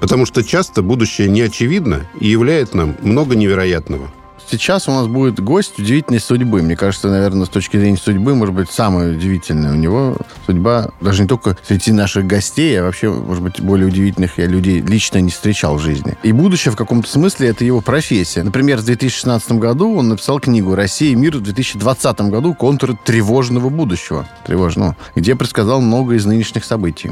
потому что часто будущее не очевидно и являет нам много невероятного. Сейчас у нас будет гость удивительной судьбы. Мне кажется, наверное, с точки зрения судьбы, может быть, самая удивительная. У него судьба даже не только среди наших гостей, а вообще, может быть, более удивительных я людей лично не встречал в жизни. И будущее в каком-то смысле это его профессия. Например, в 2016 году он написал книгу «Россия и мир» в 2020 году «Контуры тревожного будущего», тревожного, где предсказал много из нынешних событий.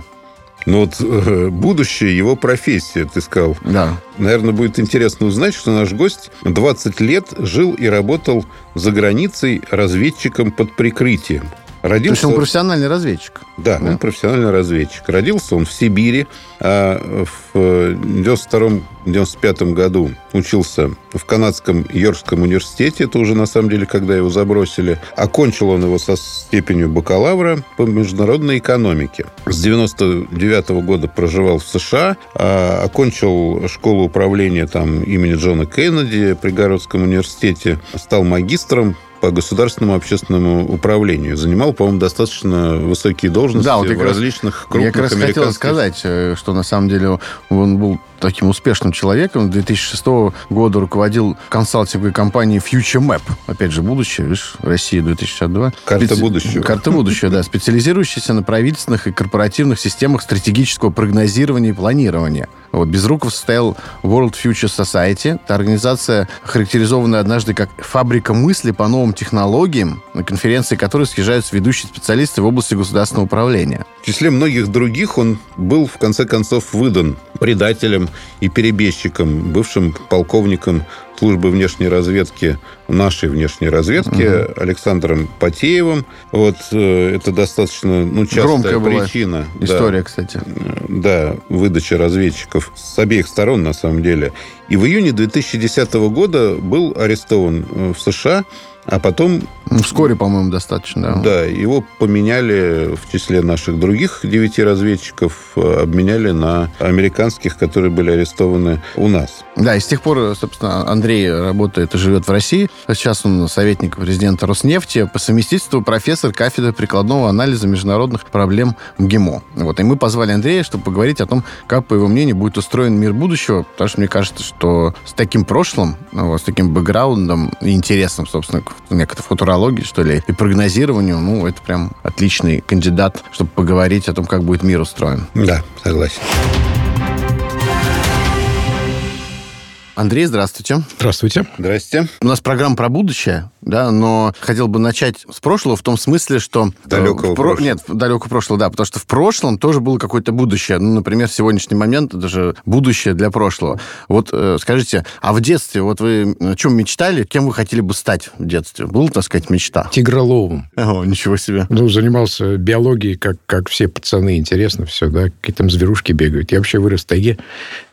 Но вот э, будущее его профессия, ты сказал. Да. Наверное, будет интересно узнать, что наш гость 20 лет жил и работал за границей разведчиком под прикрытием. Родился... То есть он профессиональный разведчик? Да, да, он профессиональный разведчик. Родился он в Сибири, а в 92-95 году учился в канадском Йоркском университете. Это уже, на самом деле, когда его забросили. Окончил он его со степенью бакалавра по международной экономике. С 99 -го года проживал в США, а окончил школу управления там имени Джона Кеннеди при Гарвардском университете, стал магистром по государственному общественному управлению. Занимал, по-моему, достаточно высокие должности да, вот в различных крупных Я как раз хотел сказать, э, что на самом деле он был таким успешным человеком. 2006 года руководил консалтинговой компанией Future Map. Опять же, будущее, видишь, Россия 2062. Карта Специ... будущего. Карта будущего, да. Специализирующаяся на правительственных и корпоративных системах стратегического прогнозирования и планирования. Вот. Безруков состоял World Future Society. Это организация, характеризованная однажды как фабрика мысли по новым технологиям, на конференции которой съезжаются ведущие специалисты в области государственного управления. В числе многих других он был, в конце концов, выдан предателем и перебежчиком, бывшим полковником службы внешней разведки, нашей внешней разведки, угу. Александром Потеевым. Вот э, это достаточно ну, частая Громкая причина. История, да, кстати. Да, выдача разведчиков с обеих сторон, на самом деле. И в июне 2010 года был арестован э, в США а потом... Ну, вскоре, по-моему, достаточно, да. Да, его поменяли в числе наших других девяти разведчиков, э, обменяли на американских, которые были арестованы у нас. Да, и с тех пор, собственно, Андрей работает и живет в России. Сейчас он советник президента Роснефти, по совместительству профессор кафедры прикладного анализа международных проблем МГИМО. Вот, и мы позвали Андрея, чтобы поговорить о том, как, по его мнению, будет устроен мир будущего, потому что мне кажется, что с таким прошлым, вот, с таким бэкграундом и интересом, собственно, некой футурологии, что ли, и прогнозированию, ну, это прям отличный кандидат, чтобы поговорить о том, как будет мир устроен. Да, согласен. Андрей, здравствуйте. Здравствуйте. Здрасте. У нас программа про будущее, да, но хотел бы начать с прошлого в том смысле, что... Э, далекого про... Нет, далекого прошлого, да, потому что в прошлом тоже было какое-то будущее. Ну, например, сегодняшний момент, это же будущее для прошлого. Вот э, скажите, а в детстве, вот вы о чем мечтали, кем вы хотели бы стать в детстве? Была, так сказать, мечта? Тигроловым. О, ничего себе. Ну, занимался биологией, как, как все пацаны, интересно все, да, какие там зверушки бегают. Я вообще вырос в тайге,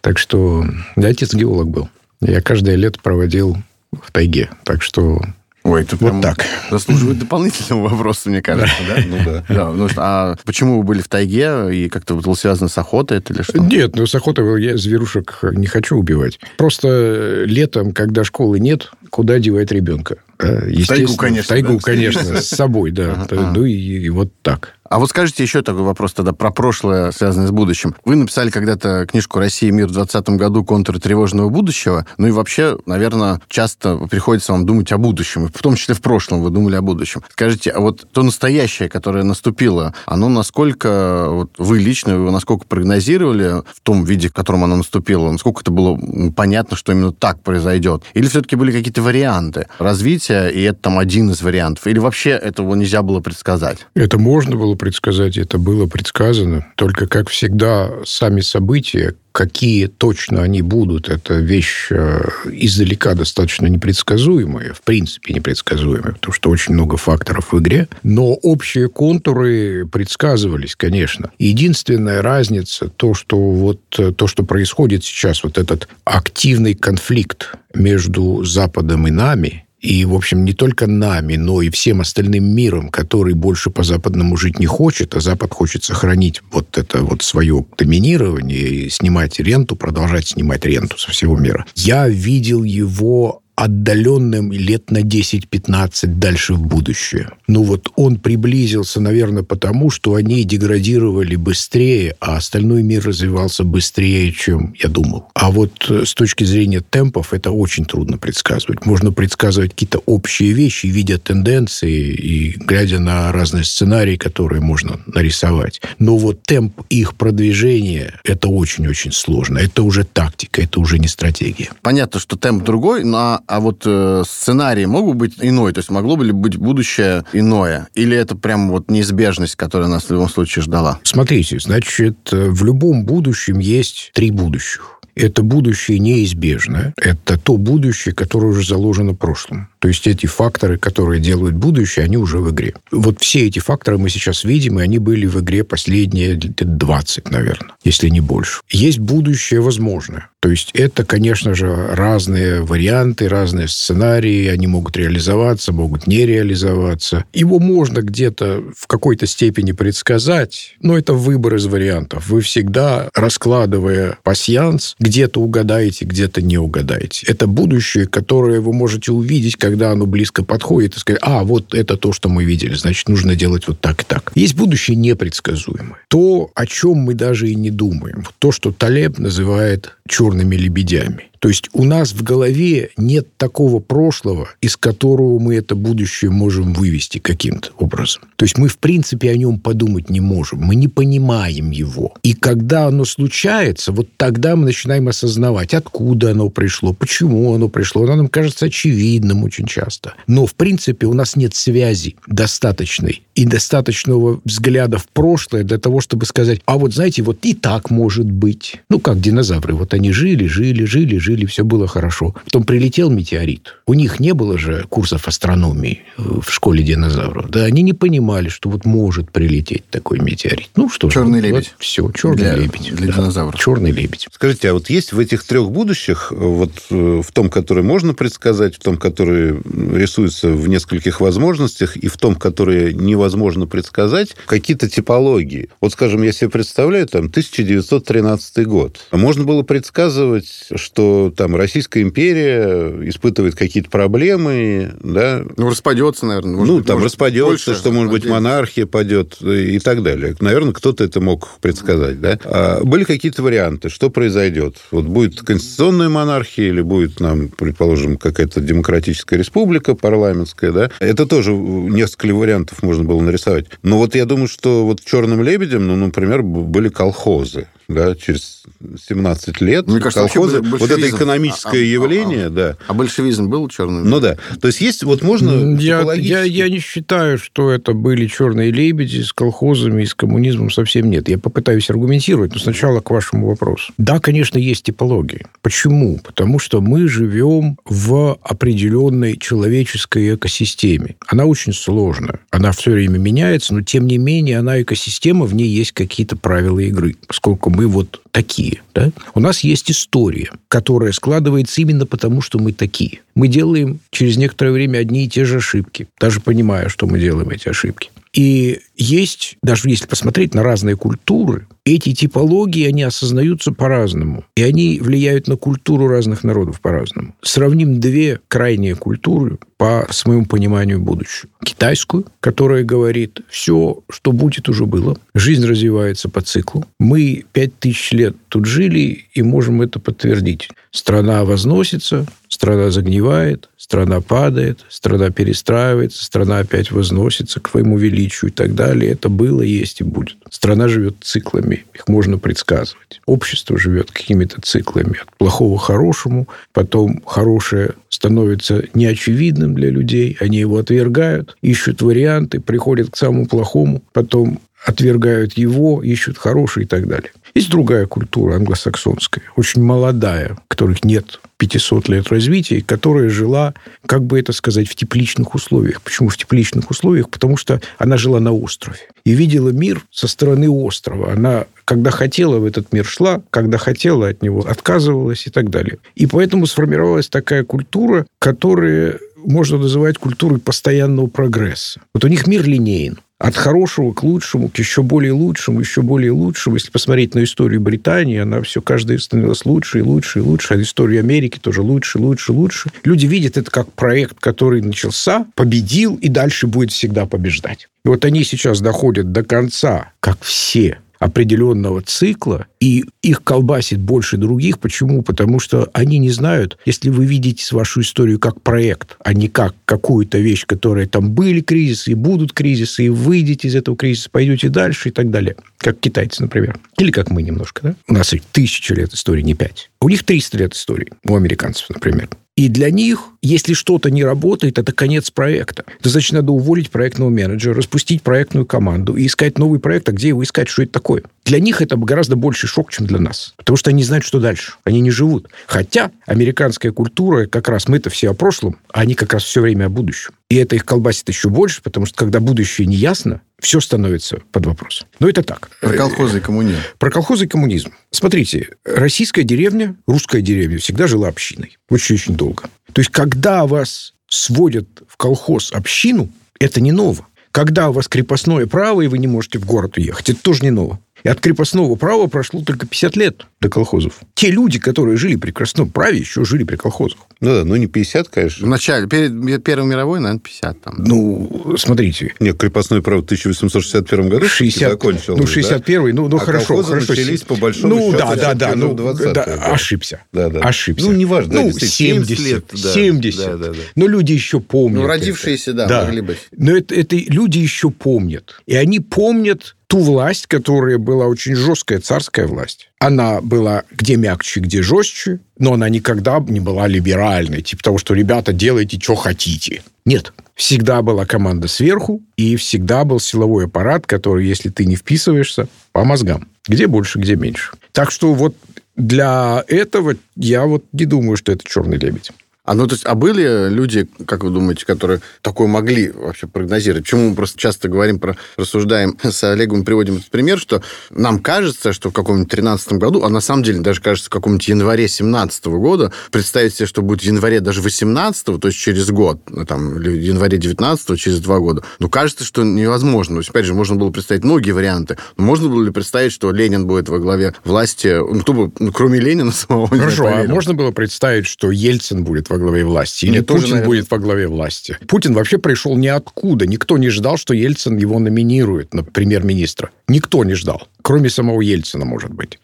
так что да, отец геолог был. Я каждое лето проводил в тайге. Так что Ой, это вот так. заслуживает дополнительного вопроса, мне кажется, да? Ну да. да ну, а почему вы были в тайге и как-то было связано с охотой это или что? Нет, ну с охотой я зверушек не хочу убивать. Просто летом, когда школы нет, куда девать ребенка? В тайгу, конечно. В тайгу, да? конечно, с собой, да. Ну и вот так. А вот скажите еще такой вопрос тогда про прошлое, связанное с будущим. Вы написали когда-то книжку «Россия и мир в 2020 году. Контуры тревожного будущего». Ну и вообще, наверное, часто приходится вам думать о будущем, в том числе в прошлом вы думали о будущем. Скажите, а вот то настоящее, которое наступило, оно насколько вот вы лично, вы насколько прогнозировали в том виде, в котором оно наступило, насколько это было понятно, что именно так произойдет? Или все-таки были какие-то варианты развития, и это там один из вариантов? Или вообще этого нельзя было предсказать? Это можно было предсказать, это было предсказано. Только, как всегда, сами события, какие точно они будут, это вещь э, издалека достаточно непредсказуемая, в принципе непредсказуемая, потому что очень много факторов в игре, но общие контуры предсказывались, конечно. Единственная разница, то, что вот э, то, что происходит сейчас, вот этот активный конфликт между Западом и нами, и, в общем, не только нами, но и всем остальным миром, который больше по-западному жить не хочет, а Запад хочет сохранить вот это вот свое доминирование и снимать ренту, продолжать снимать ренту со всего мира. Я видел его отдаленным лет на 10-15 дальше в будущее. Ну вот он приблизился, наверное, потому, что они деградировали быстрее, а остальной мир развивался быстрее, чем я думал. А вот э, с точки зрения темпов это очень трудно предсказывать. Можно предсказывать какие-то общие вещи, видя тенденции и глядя на разные сценарии, которые можно нарисовать. Но вот темп их продвижения – это очень-очень сложно. Это уже тактика, это уже не стратегия. Понятно, что темп другой, но а вот э, сценарий могут быть иной? То есть могло бы ли быть будущее иное? Или это прям вот неизбежность, которая нас в любом случае ждала? Смотрите, значит, в любом будущем есть три будущих. Это будущее неизбежно. Это то будущее, которое уже заложено в прошлом. То есть эти факторы, которые делают будущее, они уже в игре. Вот все эти факторы мы сейчас видим, и они были в игре последние лет 20, наверное, если не больше. Есть будущее возможное. То есть это, конечно же, разные варианты, разные сценарии. Они могут реализоваться, могут не реализоваться. Его можно где-то в какой-то степени предсказать, но это выбор из вариантов. Вы всегда, раскладывая пасьянс, где-то угадаете, где-то не угадаете. Это будущее, которое вы можете увидеть, когда оно близко подходит, и сказать, а, вот это то, что мы видели, значит, нужно делать вот так и так. Есть будущее непредсказуемое. То, о чем мы даже и не думаем. То, что Талеб называет черными лебедями. То есть у нас в голове нет такого прошлого, из которого мы это будущее можем вывести каким-то образом. То есть мы, в принципе, о нем подумать не можем. Мы не понимаем его. И когда оно случается, вот тогда мы начинаем осознавать, откуда оно пришло, почему оно пришло. Оно нам кажется очевидным очень часто. Но, в принципе, у нас нет связи достаточной и достаточного взгляда в прошлое для того, чтобы сказать, а вот знаете, вот и так может быть. Ну, как динозавры. Вот они жили, жили, жили, жили жили, все было хорошо. Потом прилетел метеорит. У них не было же курсов астрономии э, в школе динозавров. Да, они не понимали, что вот может прилететь такой метеорит. Ну что Черный же, лебедь. Вот все, черный для, лебедь. Для да. динозавров. Черный лебедь. Скажите, а вот есть в этих трех будущих, вот э, в том, который можно предсказать, в том, который рисуется в нескольких возможностях, и в том, который невозможно предсказать, какие-то типологии? Вот, скажем, я себе представляю, там, 1913 год. Можно было предсказывать, что там Российская империя испытывает какие-то проблемы, да. Ну, распадется, наверное. Может ну, быть, там может, распадется, больше, что, может быть, монархия падет и так далее. Наверное, кто-то это мог предсказать, да. А были какие-то варианты, что произойдет? Вот будет конституционная монархия или будет нам, предположим, какая-то демократическая республика парламентская, да. Это тоже несколько вариантов можно было нарисовать. Но вот я думаю, что вот черным лебедем, ну, например, были колхозы да, через 17 лет. Мне кажется, колхозы, вот это экономическое а, а, явление, а, а, да. А большевизм был черным? Ну да. То есть есть, вот можно я, я, я не считаю, что это были черные лебеди с колхозами и с коммунизмом совсем нет. Я попытаюсь аргументировать, но сначала к вашему вопросу. Да, конечно, есть типологии. Почему? Потому что мы живем в определенной человеческой экосистеме. Она очень сложная. Она все время меняется, но тем не менее она экосистема, в ней есть какие-то правила игры. Поскольку мы мы вот такие. Да? У нас есть история, которая складывается именно потому, что мы такие. Мы делаем через некоторое время одни и те же ошибки, даже понимая, что мы делаем эти ошибки. И есть, даже если посмотреть на разные культуры, эти типологии, они осознаются по-разному. И они влияют на культуру разных народов по-разному. Сравним две крайние культуры по своему пониманию будущего. Китайскую, которая говорит, все, что будет, уже было. Жизнь развивается по циклу. Мы пять тысяч лет тут жили и можем это подтвердить. Страна возносится, страна загнивает, страна падает, страна перестраивается, страна опять возносится к своему величию и так далее. Это было, есть и будет. Страна живет циклами, их можно предсказывать. Общество живет какими-то циклами от плохого к хорошему, потом хорошее становится неочевидным для людей, они его отвергают, ищут варианты, приходят к самому плохому, потом отвергают его, ищут хороший и так далее. Есть другая культура англосаксонская, очень молодая, которых нет 500 лет развития, которая жила, как бы это сказать, в тепличных условиях. Почему в тепличных условиях? Потому что она жила на острове и видела мир со стороны острова. Она, когда хотела, в этот мир шла, когда хотела, от него отказывалась и так далее. И поэтому сформировалась такая культура, которая можно называть культурой постоянного прогресса. Вот у них мир линейен от хорошего к лучшему, к еще более лучшему, еще более лучшему. Если посмотреть на историю Британии, она все каждая становилась лучше и лучше и лучше. А историю Америки тоже лучше, лучше, лучше. Люди видят это как проект, который начался, победил и дальше будет всегда побеждать. И вот они сейчас доходят до конца, как все определенного цикла, и их колбасит больше других. Почему? Потому что они не знают, если вы видите вашу историю как проект, а не как какую-то вещь, которая там были кризисы, и будут кризисы, и выйдете из этого кризиса, пойдете дальше и так далее. Как китайцы, например. Или как мы немножко. Да? У нас тысяча лет истории, не пять. У них 300 лет истории, у американцев, например. И для них, если что-то не работает, это конец проекта. Это значит, надо уволить проектного менеджера, распустить проектную команду и искать новый проект. А где его искать? Что это такое? Для них это гораздо больше шок, чем для нас. Потому что они знают, что дальше. Они не живут. Хотя американская культура, как раз мы-то все о прошлом, а они как раз все время о будущем. И это их колбасит еще больше, потому что когда будущее не ясно, все становится под вопрос. Но это так. Про колхозы и коммунизм. Про колхозы и коммунизм. Смотрите, российская деревня, русская деревня всегда жила общиной. Очень-очень долго. То есть, когда вас сводят в колхоз общину, это не ново. Когда у вас крепостное право, и вы не можете в город уехать, это тоже не ново. И от крепостного права прошло только 50 лет до колхозов. Те люди, которые жили при крепостном праве, еще жили при колхозах. Ну да, ну не 50, конечно. В начале, перед Первой мировой, наверное, 50 там. Ну, смотрите. Нет, крепостное право в 1861 году 60, закончилось. Ну, 61 да? ну, ну а хорошо. хорошо. начались, по большому ну, счету, да, да, да, ну, 20 да, да. ошибся. Да, да. Ошибся. Ну, неважно. Ну, да, 70, лет. Да. 70. Да, да, да. Но люди еще помнят. Ну, родившиеся, да, да, могли быть. Но это, это люди еще помнят. И они помнят ту власть, которая была очень жесткая царская власть. Она была где мягче, где жестче, но она никогда не была либеральной, типа того, что ребята, делайте, что хотите. Нет. Всегда была команда сверху, и всегда был силовой аппарат, который, если ты не вписываешься, по мозгам. Где больше, где меньше. Так что вот для этого я вот не думаю, что это черный лебедь. А, ну, то есть, а были люди, как вы думаете, которые такое могли вообще прогнозировать? Почему мы просто часто говорим про, рассуждаем с Олегом, приводим этот пример, что нам кажется, что в каком-нибудь 13 году, а на самом деле даже кажется, в каком-нибудь январе 17 года, представить себе, что будет в январе даже 18 то есть через год, ну, там, или в январе 19 через два года, ну, кажется, что невозможно. То есть, опять же, можно было представить многие варианты. Но можно было ли представить, что Ленин будет во главе власти, ну, кто бы, ну, кроме Ленина самого, Хорошо, а можно было представить, что Ельцин будет во главе власти, или Мне тоже, Путин наверное. будет во главе власти. Путин вообще пришел ниоткуда. Никто не ждал, что Ельцин его номинирует на премьер-министра. Никто не ждал. Кроме самого Ельцина, может быть.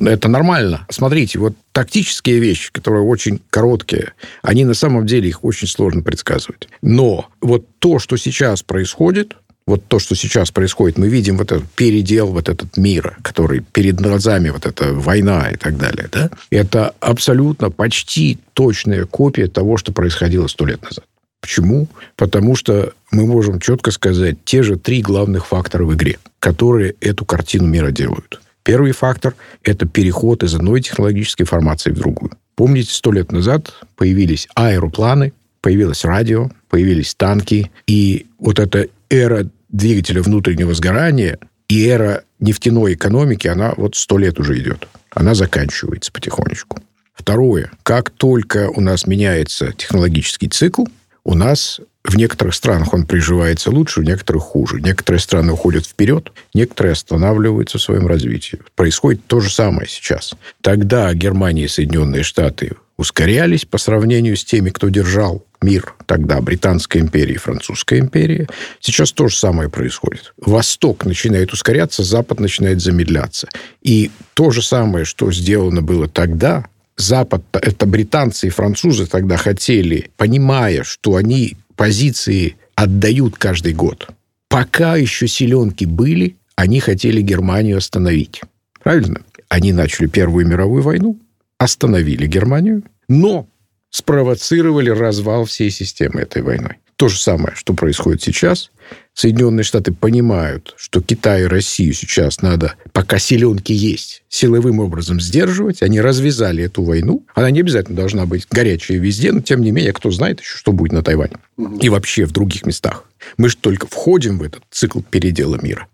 Но Это нормально. Смотрите, вот тактические вещи, которые очень короткие, они на самом деле их очень сложно предсказывать. Но вот то, что сейчас происходит, вот то, что сейчас происходит, мы видим вот этот передел вот этот мира, который перед глазами, вот эта война и так далее, да? Это абсолютно почти точная копия того, что происходило сто лет назад. Почему? Потому что мы можем четко сказать те же три главных фактора в игре, которые эту картину мира делают. Первый фактор – это переход из одной технологической формации в другую. Помните, сто лет назад появились аэропланы, появилось радио, появились танки, и вот эта эра двигателя внутреннего сгорания и эра нефтяной экономики, она вот сто лет уже идет. Она заканчивается потихонечку. Второе. Как только у нас меняется технологический цикл, У нас в некоторых странах он приживается лучше, в некоторых хуже. Некоторые страны уходят вперед, некоторые останавливаются в своем развитии. Происходит то же самое сейчас. Тогда Германия и Соединенные Штаты ускорялись по сравнению с теми, кто держал мир тогда, Британская империя и Французская империя. Сейчас то же самое происходит. Восток начинает ускоряться, Запад начинает замедляться. И то же самое, что сделано было тогда, Запад, это британцы и французы тогда хотели, понимая, что они позиции отдают каждый год. Пока еще селенки были, они хотели Германию остановить. Правильно? Они начали Первую мировую войну, остановили Германию, но спровоцировали развал всей системы этой войной. То же самое, что происходит сейчас. Соединенные Штаты понимают, что Китай и Россию сейчас надо, пока селенки есть, силовым образом сдерживать. Они развязали эту войну. Она не обязательно должна быть горячая везде, но тем не менее, кто знает еще, что будет на Тайване. И вообще в других местах. Мы же только входим в этот цикл передела мира.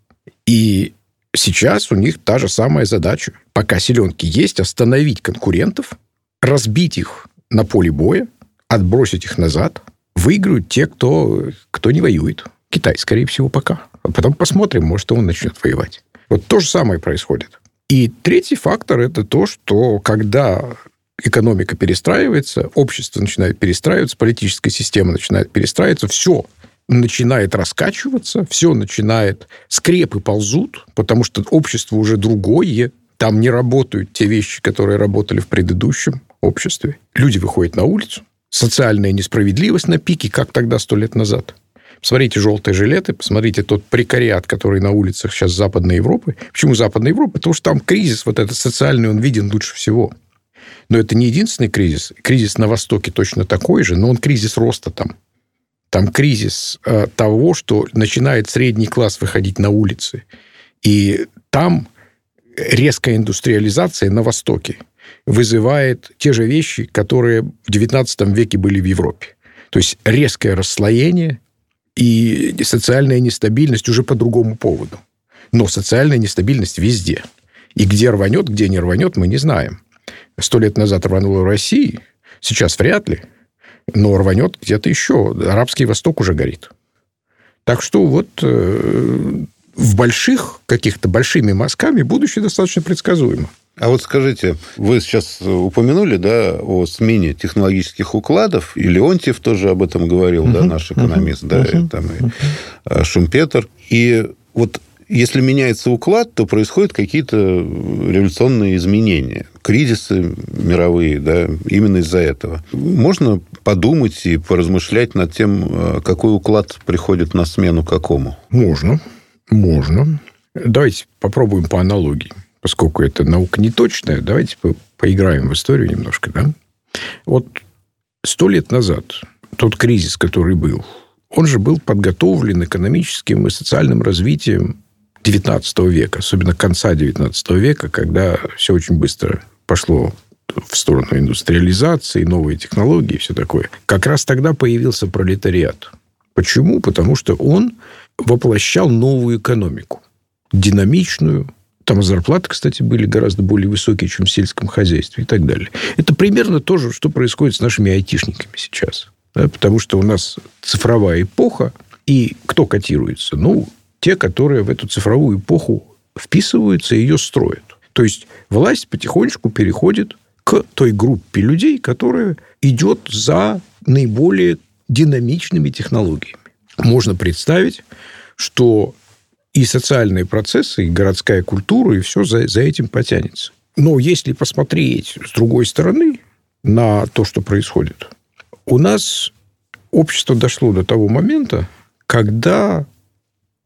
И сейчас у них та же самая задача. Пока селенки есть, остановить конкурентов, разбить их на поле боя, отбросить их назад, выиграют те, кто, кто не воюет. Китай, скорее всего, пока. А потом посмотрим, может, он начнет воевать. Вот то же самое происходит. И третий фактор – это то, что когда экономика перестраивается, общество начинает перестраиваться, политическая система начинает перестраиваться, все начинает раскачиваться, все начинает... Скрепы ползут, потому что общество уже другое, там не работают те вещи, которые работали в предыдущем обществе. Люди выходят на улицу, социальная несправедливость на пике, как тогда, сто лет назад. Посмотрите желтые жилеты, посмотрите тот прекариат, который на улицах сейчас Западной Европы. Почему Западной Европы? Потому что там кризис вот этот социальный, он виден лучше всего. Но это не единственный кризис. Кризис на Востоке точно такой же, но он кризис роста там. Там кризис э, того, что начинает средний класс выходить на улицы. И там резкая индустриализация на Востоке вызывает те же вещи, которые в XIX веке были в Европе. То есть резкое расслоение и социальная нестабильность уже по другому поводу. Но социальная нестабильность везде. И где рванет, где не рванет, мы не знаем. Сто лет назад рвануло в России, сейчас вряд ли, но рванет где-то еще. Арабский Восток уже горит. Так что вот э, в больших, каких-то большими мазками будущее достаточно предсказуемо. А вот скажите, вы сейчас упомянули, да, о смене технологических укладов, и Леонтьев тоже об этом говорил, uh-huh, да, наш экономист, uh-huh, да, uh-huh, и, там и Шумпетер. И вот если меняется уклад, то происходят какие-то революционные изменения, кризисы мировые, да, именно из-за этого. Можно подумать и поразмышлять над тем, какой уклад приходит на смену какому? Можно, можно. Давайте попробуем по аналогии поскольку это наука не точная, давайте по поиграем в историю немножко. Да? Вот сто лет назад тот кризис, который был, он же был подготовлен экономическим и социальным развитием XIX века, особенно конца XIX века, когда все очень быстро пошло в сторону индустриализации, новые технологии и все такое. Как раз тогда появился пролетариат. Почему? Потому что он воплощал новую экономику. Динамичную, там зарплаты, кстати, были гораздо более высокие, чем в сельском хозяйстве и так далее. Это примерно то же, что происходит с нашими айтишниками сейчас. Да, потому что у нас цифровая эпоха, и кто котируется? Ну, те, которые в эту цифровую эпоху вписываются и ее строят. То есть власть потихонечку переходит к той группе людей, которая идет за наиболее динамичными технологиями. Можно представить, что и социальные процессы, и городская культура, и все за, за этим потянется. Но если посмотреть с другой стороны на то, что происходит, у нас общество дошло до того момента, когда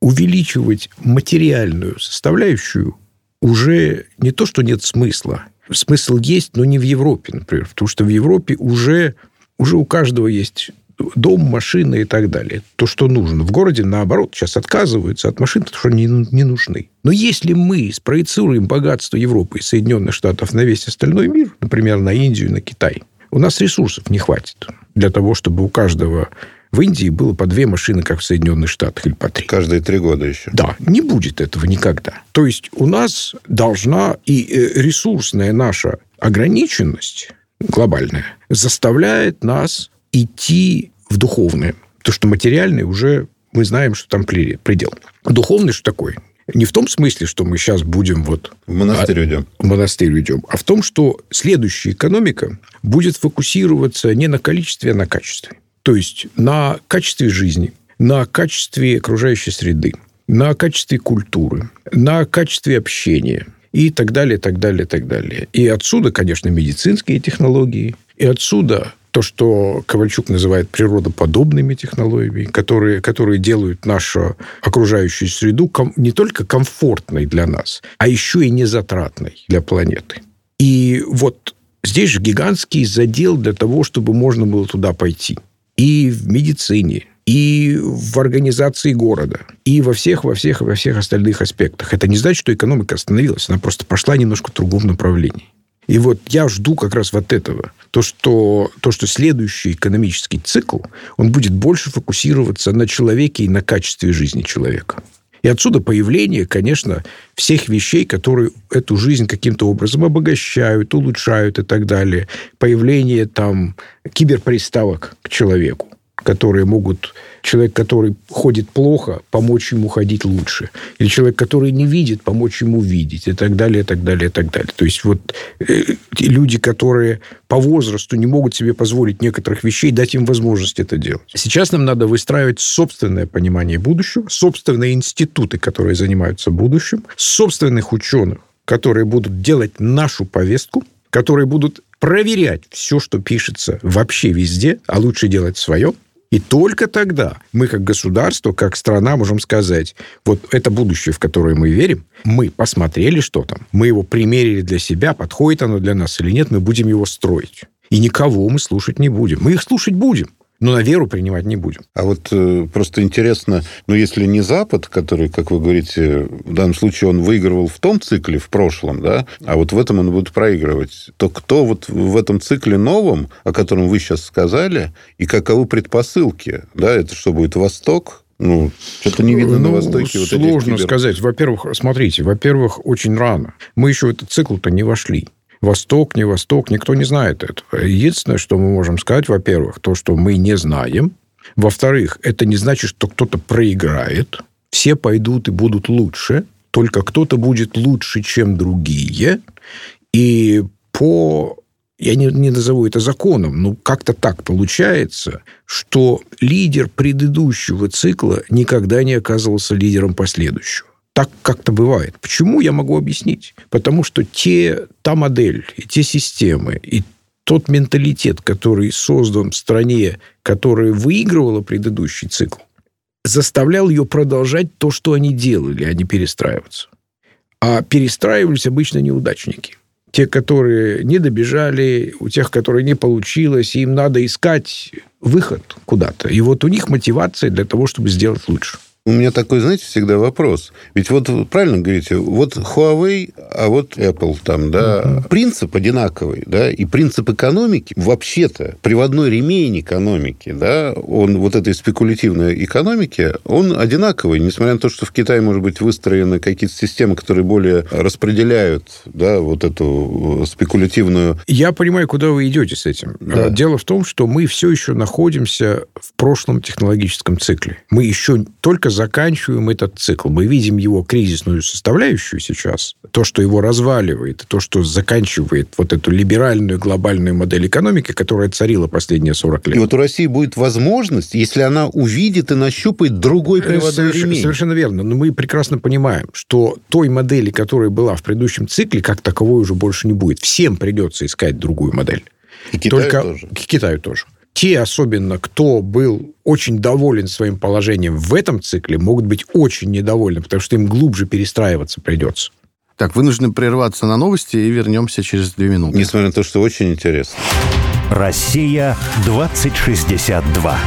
увеличивать материальную составляющую уже не то, что нет смысла. Смысл есть, но не в Европе, например. Потому что в Европе уже, уже у каждого есть дом, машина и так далее. То, что нужно. В городе, наоборот, сейчас отказываются от машин, потому что они не нужны. Но если мы спроецируем богатство Европы и Соединенных Штатов на весь остальной мир, например, на Индию, на Китай, у нас ресурсов не хватит для того, чтобы у каждого в Индии было по две машины, как в Соединенных Штатах, или по три. Каждые три года еще. Да, не будет этого никогда. То есть у нас должна и э, ресурсная наша ограниченность глобальная заставляет нас идти в духовное. То, что материальное уже мы знаем, что там предел. Духовный что такое? Не в том смысле, что мы сейчас будем вот... В монастырь уйдем. В монастырь уйдем. А в том, что следующая экономика будет фокусироваться не на количестве, а на качестве. То есть на качестве жизни, на качестве окружающей среды, на качестве культуры, на качестве общения и так далее, так далее, так далее. И отсюда, конечно, медицинские технологии, и отсюда то, что Ковальчук называет природоподобными технологиями, которые, которые делают нашу окружающую среду ком, не только комфортной для нас, а еще и незатратной для планеты. И вот здесь же гигантский задел для того, чтобы можно было туда пойти. И в медицине, и в организации города, и во всех, во всех, во всех остальных аспектах. Это не значит, что экономика остановилась, она просто пошла немножко в другом направлении. И вот я жду как раз вот этого. То, что, то, что следующий экономический цикл, он будет больше фокусироваться на человеке и на качестве жизни человека. И отсюда появление, конечно, всех вещей, которые эту жизнь каким-то образом обогащают, улучшают и так далее. Появление там киберприставок к человеку которые могут... Человек, который ходит плохо, помочь ему ходить лучше. Или человек, который не видит, помочь ему видеть. И так далее, и так далее, и так далее. То есть вот э, люди, которые по возрасту не могут себе позволить некоторых вещей, дать им возможность это делать. Сейчас нам надо выстраивать собственное понимание будущего, собственные институты, которые занимаются будущим, собственных ученых, которые будут делать нашу повестку, которые будут проверять все, что пишется вообще везде, а лучше делать свое, и только тогда мы, как государство, как страна, можем сказать, вот это будущее, в которое мы верим, мы посмотрели, что там, мы его примерили для себя, подходит оно для нас или нет, мы будем его строить. И никого мы слушать не будем. Мы их слушать будем но на веру принимать не будем. А вот э, просто интересно, ну, если не Запад, который, как вы говорите, в данном случае он выигрывал в том цикле, в прошлом, да, а вот в этом он будет проигрывать, то кто вот в этом цикле новом, о котором вы сейчас сказали, и каковы предпосылки, да, это что будет Восток, ну, что-то не видно ну, на Востоке. Вот сложно кибер... сказать. Во-первых, смотрите, во-первых, очень рано. Мы еще в этот цикл-то не вошли. Восток, не Восток, никто не знает этого. Единственное, что мы можем сказать, во-первых, то, что мы не знаем. Во-вторых, это не значит, что кто-то проиграет. Все пойдут и будут лучше. Только кто-то будет лучше, чем другие. И по я не, не назову это законом, но как-то так получается, что лидер предыдущего цикла никогда не оказывался лидером последующего так как-то бывает. Почему, я могу объяснить. Потому что те, та модель, и те системы, и тот менталитет, который создан в стране, которая выигрывала предыдущий цикл, заставлял ее продолжать то, что они делали, а не перестраиваться. А перестраивались обычно неудачники. Те, которые не добежали, у тех, которые не получилось, им надо искать выход куда-то. И вот у них мотивация для того, чтобы сделать лучше. У меня такой, знаете, всегда вопрос. Ведь вот правильно говорите, вот Huawei, а вот Apple там, да, uh-huh. принцип одинаковый, да, и принцип экономики вообще-то приводной ремень экономики, да, он вот этой спекулятивной экономики, он одинаковый, несмотря на то, что в Китае, может быть, выстроены какие-то системы, которые более распределяют, да, вот эту э, спекулятивную... Я понимаю, куда вы идете с этим. Да. Дело в том, что мы все еще находимся в прошлом технологическом цикле. Мы еще только заканчиваем этот цикл. Мы видим его кризисную составляющую сейчас, то, что его разваливает, то, что заканчивает вот эту либеральную глобальную модель экономики, которая царила последние 40 лет. И вот у России будет возможность, если она увидит и нащупает другой приводной Соверш... ремень. Совершенно верно. Но мы прекрасно понимаем, что той модели, которая была в предыдущем цикле, как таковой уже больше не будет. Всем придется искать другую модель. И Китаю Только... тоже. К Китаю тоже те, особенно кто был очень доволен своим положением в этом цикле, могут быть очень недовольны, потому что им глубже перестраиваться придется. Так, вынуждены прерваться на новости и вернемся через две минуты. Несмотря на то, что очень интересно. Россия 2062.